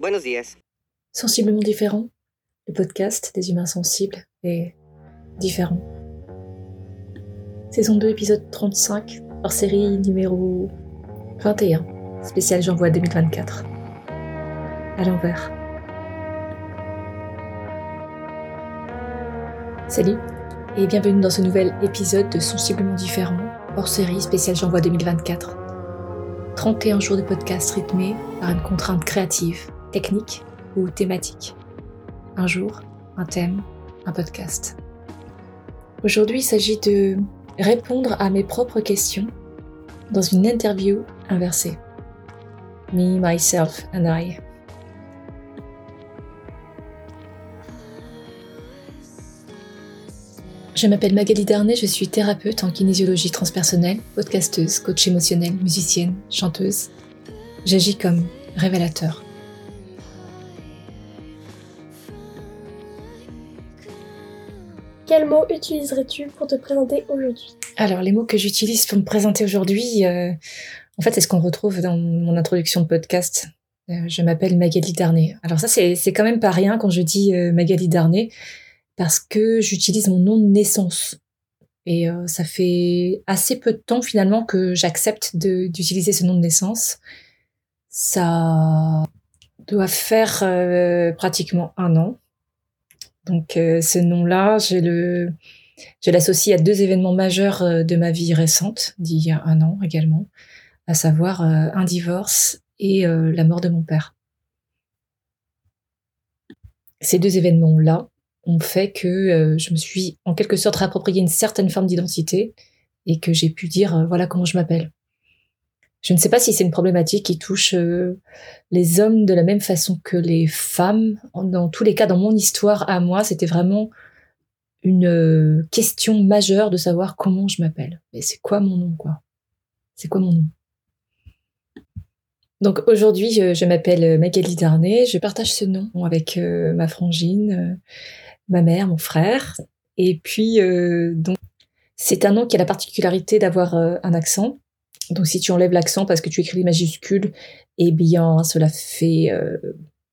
Buenos días. Sensiblement différent, le podcast des humains sensibles et différents. Saison 2, épisode 35, hors série numéro 21, spécial J'envoie 2024. À l'envers. Salut et bienvenue dans ce nouvel épisode de Sensiblement différent, hors série spécial J'envoie 2024. 31 jours de podcast rythmés par une contrainte créative technique ou thématique. Un jour, un thème, un podcast. Aujourd'hui, il s'agit de répondre à mes propres questions dans une interview inversée. Me, myself and I. Je m'appelle Magali Darnay, je suis thérapeute en kinésiologie transpersonnelle, podcasteuse, coach émotionnel, musicienne, chanteuse. J'agis comme révélateur. Quels mots utiliserais-tu pour te présenter aujourd'hui? Alors, les mots que j'utilise pour me présenter aujourd'hui, euh, en fait, c'est ce qu'on retrouve dans mon introduction de podcast. Euh, je m'appelle Magali Darnay. Alors ça, c'est quand même pas rien quand je dis euh, Magali Darnay, parce que j'utilise mon nom de naissance. Et ça fait assez peu de temps finalement que j'accepte d'utiliser ce nom de naissance. Ça doit faire pratiquement un an donc euh, ce nom-là, je le je l'associe à deux événements majeurs euh, de ma vie récente, d'il y a un an également, à savoir euh, un divorce et la mort de mon père. Ces deux événements-là ont fait que je me suis en quelque sorte réapproprié une certaine forme d'identité et que j'ai pu dire voilà comment je m'appelle. Je ne sais pas si c'est une problématique qui touche euh, les hommes de la même façon que les femmes. Dans tous les cas, dans mon histoire à moi, c'était vraiment une euh, question majeure de savoir comment je m'appelle. Et c'est quoi mon nom, quoi? C'est quoi mon nom? Donc aujourd'hui, je, m'appelle Magali Darnay. Je partage ce nom avec euh, ma frangine, ma mère, mon frère. Et puis, donc, c'est un nom qui a la particularité d'avoir un accent. Donc si tu enlèves l'accent parce que tu écris les majuscules, eh bien cela fait euh,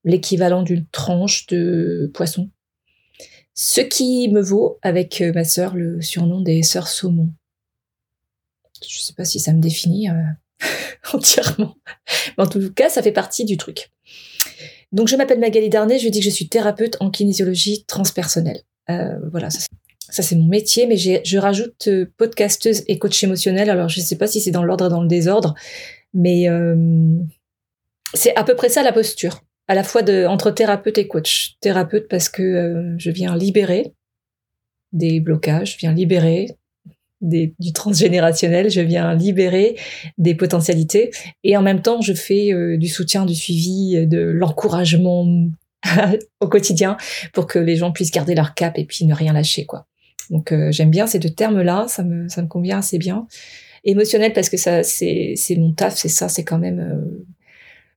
l'équivalent d'une tranche de poisson. Ce qui me vaut avec euh, ma sœur le surnom des sœurs saumon. Je ne sais pas si ça me définit euh, entièrement. Mais en tout cas, ça fait partie du truc. Donc je m'appelle Magali Darnay, je dis que je suis thérapeute en kinésiologie transpersonnelle. voilà, ça, c'est mon métier, mais je rajoute euh, podcasteuse et coach émotionnel. Alors, je ne sais pas si c'est dans l'ordre et dans le désordre, mais euh, c'est à peu près ça la posture, à la fois entre thérapeute et coach. Thérapeute parce que euh, je viens libérer des blocages, je viens libérer du transgénérationnel, je viens libérer des potentialités, et en même temps, je fais du soutien, du suivi, de l'encouragement au quotidien pour que les gens puissent garder leur cap et puis ne rien lâcher, quoi. Donc euh, j'aime bien ces deux termes-là, ça me, ça me convient assez bien. Émotionnel parce que ça c'est mon taf, c'est ça, c'est quand même euh,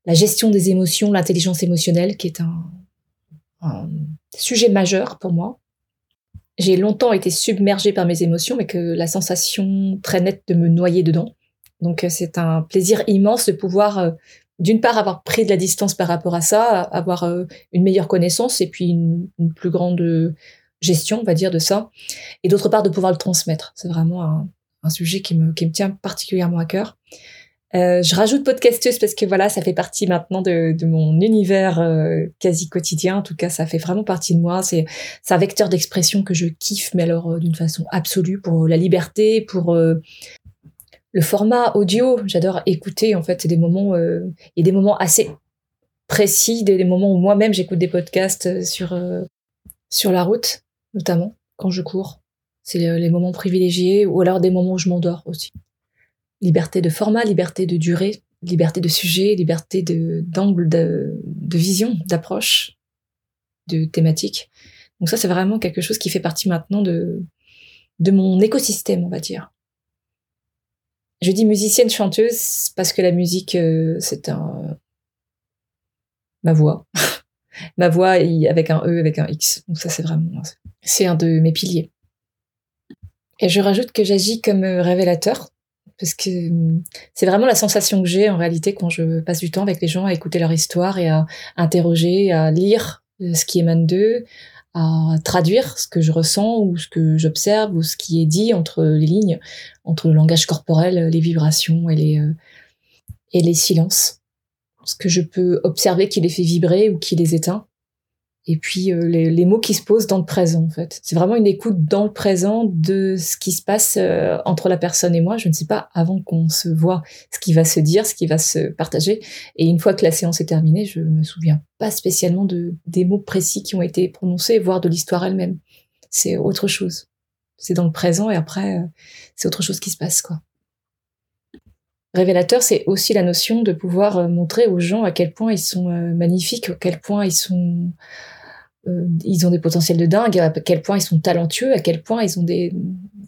la gestion des émotions, l'intelligence émotionnelle qui est un, sujet majeur pour moi. J'ai longtemps été submergée par mes émotions, mais que la sensation très nette de me noyer dedans. Donc euh, c'est un plaisir immense de pouvoir d'une part avoir pris de la distance par rapport à ça, avoir une meilleure connaissance et puis une plus grande gestion, on va dire, de ça, et d'autre part de pouvoir le transmettre. C'est vraiment un, sujet qui me, tient particulièrement à cœur. Euh, je rajoute podcasteuse parce que voilà, ça fait partie maintenant de, mon univers euh, quasi quotidien. En tout cas, ça fait vraiment partie de moi. C'est un vecteur d'expression que je kiffe, mais alors euh, d'une façon absolue pour la liberté, pour le format audio. J'adore écouter. En fait, des moments, a des moments assez précis, des, des moments où moi-même j'écoute des podcasts sur sur la route notamment quand je cours. C'est les moments privilégiés ou alors des moments où je m'endors aussi. Liberté de format, liberté de durée, liberté de sujet, liberté de d'angle de, de vision, d'approche, de thématique. Donc ça c'est vraiment quelque chose qui fait partie maintenant de de mon écosystème, on va dire. Je dis musicienne chanteuse parce que la musique euh, c'est un ma voix. ma voix avec un E, avec un X. Donc ça, c'est vraiment, c'est un de mes piliers. Et je rajoute que j'agis comme euh, révélateur, parce que hum, c'est vraiment la sensation que j'ai en réalité quand je passe du temps avec les gens à écouter leur histoire et à interroger, à lire euh, ce qui émane d'eux, à traduire ce que je ressens ou ce que j'observe ou ce qui est dit entre les lignes, entre le langage corporel, les vibrations et les, euh, et les silences. Ce que je peux observer qui les fait vibrer ou qui les éteint et puis euh, les, les, mots qui se posent dans le présent en fait. C'est vraiment une écoute dans le présent de ce qui se passe euh, entre la personne et moi. Je ne sais pas avant qu'on se voit ce qui va se dire, ce qui va se partager. Et une fois que la séance est terminée, je me souviens pas spécialement de des mots précis qui ont été prononcés, voire de l'histoire elle-même. C'est autre chose. C'est dans le présent et après euh, c'est autre chose qui se passe quoi. Révélateur, c'est aussi la notion de pouvoir montrer aux gens à quel point ils sont magnifiques, à quel point ils sont euh, ils ont des potentiels de dingue, à quel point ils sont talentueux, à quel point ils ont des,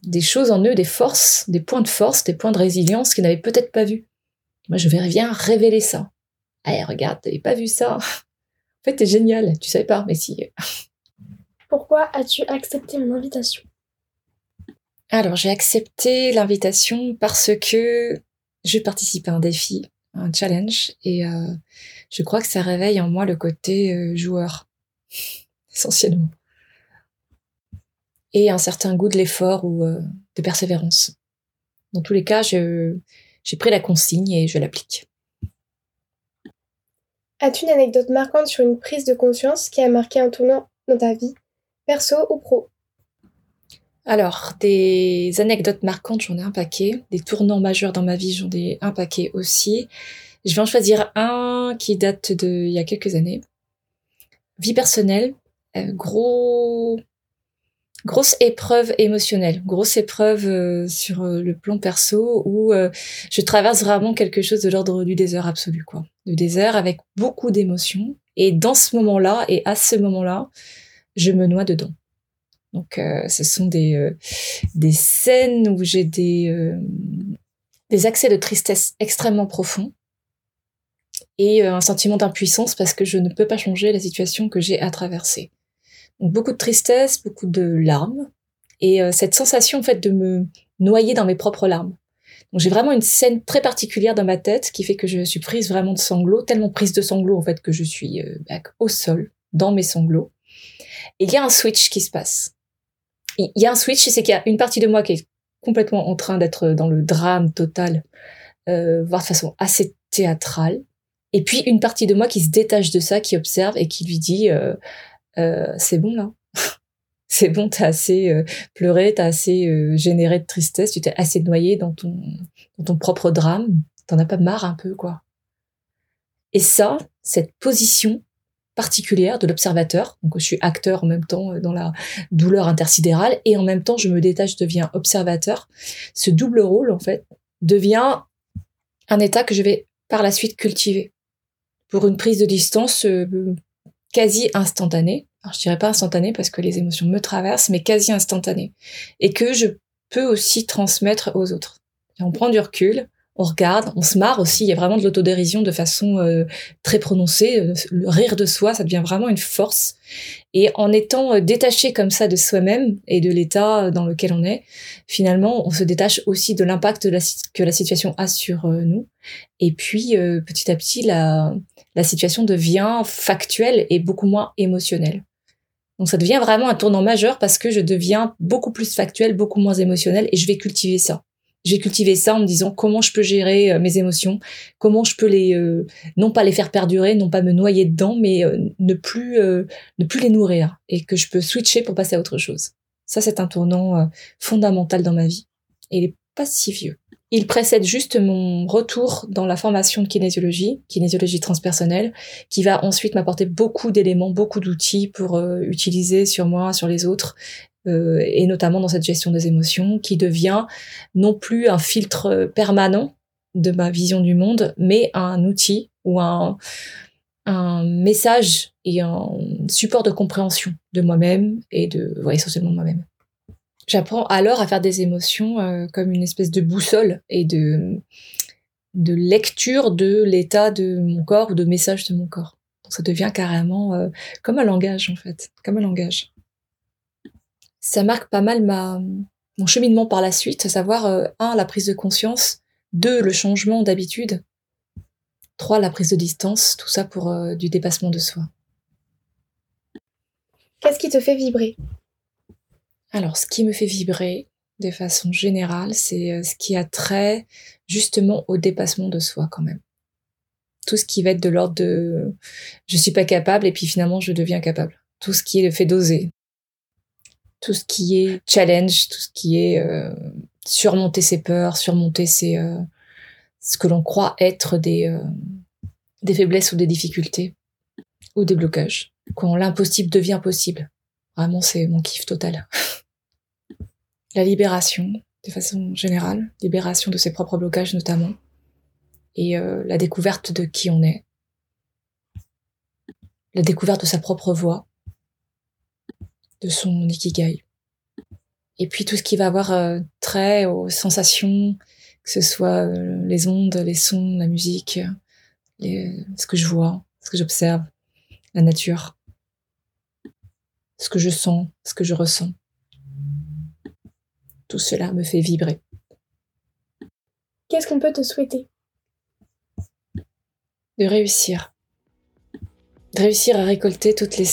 des choses en eux, des forces, des points de force, des points de résilience qu'ils n'avaient peut-être pas vus. Moi, je vais bien révéler ça. Eh, regarde, t'avais pas vu ça. En fait, t'es génial. Tu savais pas, mais si. Pourquoi as-tu accepté mon invitation? Alors, j'ai accepté l'invitation parce que je participe à un défi, un challenge, et euh, je crois que ça réveille en moi le côté euh, joueur essentiellement. Et un certain goût de l'effort ou euh, de persévérance. Dans tous les cas, j'ai pris la consigne et je l'applique. As-tu une anecdote marquante sur une prise de conscience qui a marqué un tournant dans ta vie, perso ou pro? Alors, des anecdotes marquantes, j'en ai un paquet. Des tournants majeurs dans ma vie, j'en ai un paquet aussi. Je vais en choisir un qui date de il y a quelques années. Vie personnelle, euh, gros grosse épreuve émotionnelle, grosse épreuve euh, sur euh, le plan perso où je traverse vraiment quelque chose de l'ordre du désert absolu, quoi. Du désert avec beaucoup d'émotions. Et dans ce moment-là, et à ce moment-là, je me noie dedans. Donc, ce sont des, des scènes où j'ai des, des accès de tristesse extrêmement profonds et un sentiment d'impuissance parce que je ne peux pas changer la situation que j'ai à traverser beaucoup de tristesse, beaucoup de larmes, et euh, cette sensation en fait de me noyer dans mes propres larmes. Donc j'ai vraiment une scène très particulière dans ma tête qui fait que je suis prise vraiment de sanglots, tellement prise de sanglots en fait que je suis euh, au sol dans mes sanglots. Et il y a un switch qui se passe. Il y a un switch, c'est qu'il y a une partie de moi qui est complètement en train d'être dans le drame total, euh, voire de façon assez théâtrale. Et puis une partie de moi qui se détache de ça, qui observe et qui lui dit euh, euh, c'est bon là. c'est bon, t'as assez euh, pleuré, t'as assez euh, généré de tristesse, tu t'es assez noyé dans ton, dans ton propre drame. T'en as pas marre un peu, quoi. Et ça, cette position particulière de l'observateur, donc je suis acteur en même temps dans la douleur intersidérale et en même temps je me détache, je deviens observateur. Ce double rôle, en fait, devient un état que je vais par la suite cultiver pour une prise de distance quasi instantané. Alors, je dirais pas instantané parce que les émotions me traversent, mais quasi instantané. Et que je peux aussi transmettre aux autres. on prend du recul, on regarde, on se marre aussi. Il y a vraiment de l'autodérision de façon euh, très prononcée. Euh, le rire de soi, ça devient vraiment une force. Et en étant euh, détaché comme ça de soi-même et de l'état dans lequel on est, finalement, on se détache aussi de l'impact que la situation a sur nous. Et puis, petit à petit, la, la situation devient factuelle et beaucoup moins émotionnelle. Donc ça devient vraiment un tournant majeur parce que je deviens beaucoup plus factuel, beaucoup moins émotionnel et je vais cultiver ça j'ai cultivé ça en me disant comment je peux gérer euh, mes émotions, comment je peux les euh, non pas les faire perdurer, non pas me noyer dedans, mais euh, ne plus ne plus les nourrir et que je peux switcher pour passer à autre chose. Ça c'est un tournant fondamental dans ma vie et il est pas si vieux. Il précède juste mon retour dans la formation de kinésiologie, kinésiologie transpersonnelle, qui va ensuite m'apporter beaucoup d'éléments, beaucoup d'outils pour utiliser sur moi, sur les autres, euh, et notamment dans cette gestion des émotions, qui devient non plus un filtre permanent de ma vision du monde, mais un outil ou un, message et un support de compréhension de moi-même et de, ouais, essentiellement moi-même. J'apprends alors à faire des émotions euh, comme une espèce de boussole et de, lecture de l'état de mon corps ou de message de mon corps. Ça devient carrément euh, comme un langage en fait, comme un langage ça marque pas mal ma mon cheminement par la suite, à savoir euh, un la prise de conscience Deux, le changement d'habitude. Trois, la prise de distance, tout ça pour euh, du dépassement de soi. Qu'est-ce qui te fait vibrer? Alors, ce qui me fait vibrer, de façon générale, c'est euh, ce qui a trait justement au dépassement de soi quand même. Tout ce qui va être de l'ordre de je suis pas capable et puis finalement je deviens capable. Tout ce qui est le fait d'oser. Tout ce qui est challenge, tout ce qui est euh, surmonter ses peurs, surmonter ses, euh, ce que l'on croit être des, des faiblesses ou des difficultés ou des blocages. Quand l'impossible devient possible. Vraiment, c'est mon kiff total. la libération, de façon générale, libération de ses propres blocages notamment, et euh, la découverte de qui on est, la découverte de sa propre voix, de son ikigai, et puis tout ce qui va avoir euh, trait aux sensations, que ce soit euh, les ondes, les sons, la musique, ce que je vois, ce que j'observe, la nature, ce que je sens, ce que je ressens. Tout cela me fait vibrer. Qu'est-ce qu'on peut te souhaiter? De réussir. De réussir à récolter toutes les,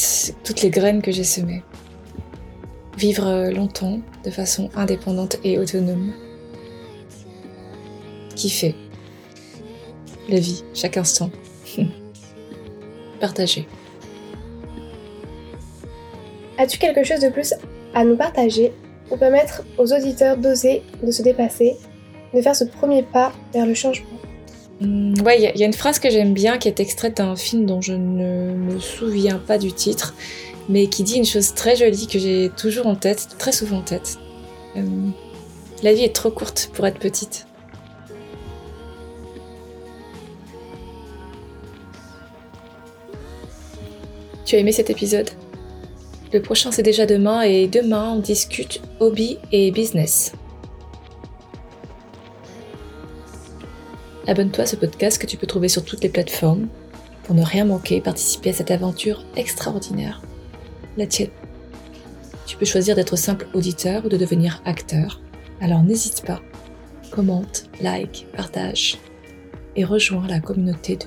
toutes les graines que j'ai semées. Vivre longtemps, de façon indépendante et autonome. Kiffer. La vie, chaque instant. Partager. As-tu quelque chose de plus à nous partager pour permettre aux auditeurs d'oser, de se dépasser, de faire ce premier pas vers le changement? Mmh, ouais, il y, a une phrase que j'aime bien qui est extraite d'un film dont je ne me souviens pas du titre, mais qui dit une chose très jolie que j'ai toujours en tête, très souvent en tête. Euh, la vie est trop courte pour être petite. Tu as aimé cet épisode? Le prochain c'est déjà demain et demain on discute hobby et business. Abonne-toi à ce podcast que tu peux trouver sur toutes les plateformes pour ne rien manquer et participer à cette aventure extraordinaire, la tienne. Tu peux choisir d'être simple auditeur ou de devenir acteur. Alors n'hésite pas, commente, like, partage et rejoins la communauté de